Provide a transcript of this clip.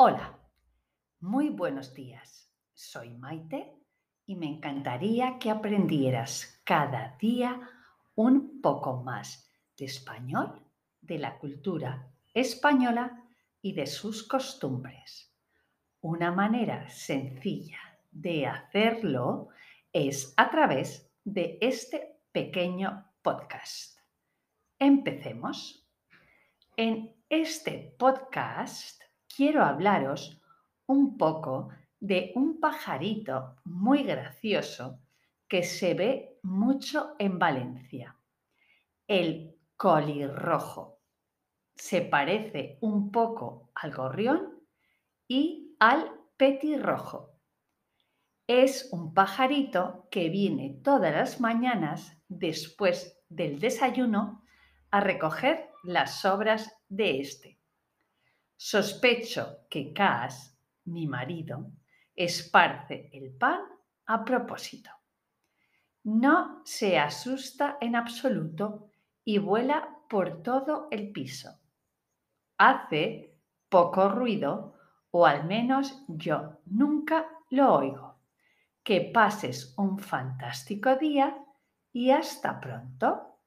Hola, muy buenos días. Soy Maite y me encantaría que aprendieras cada día un poco más de español, de la cultura española y de sus costumbres. Una manera sencilla de hacerlo es a través de este pequeño podcast. Empecemos. En este podcast quiero hablaros un poco de un pajarito muy gracioso que se ve mucho en Valencia, el colirrojo. Se parece un poco al gorrión y al petirrojo. Es un pajarito que viene todas las mañanas después del desayuno a recoger las sobras de este. Sospecho que Cass, mi marido, esparce el pan a propósito. No se asusta en absoluto y vuela por todo el piso. Hace poco ruido, o al menos yo nunca lo oigo. Que pases un fantástico día y hasta pronto.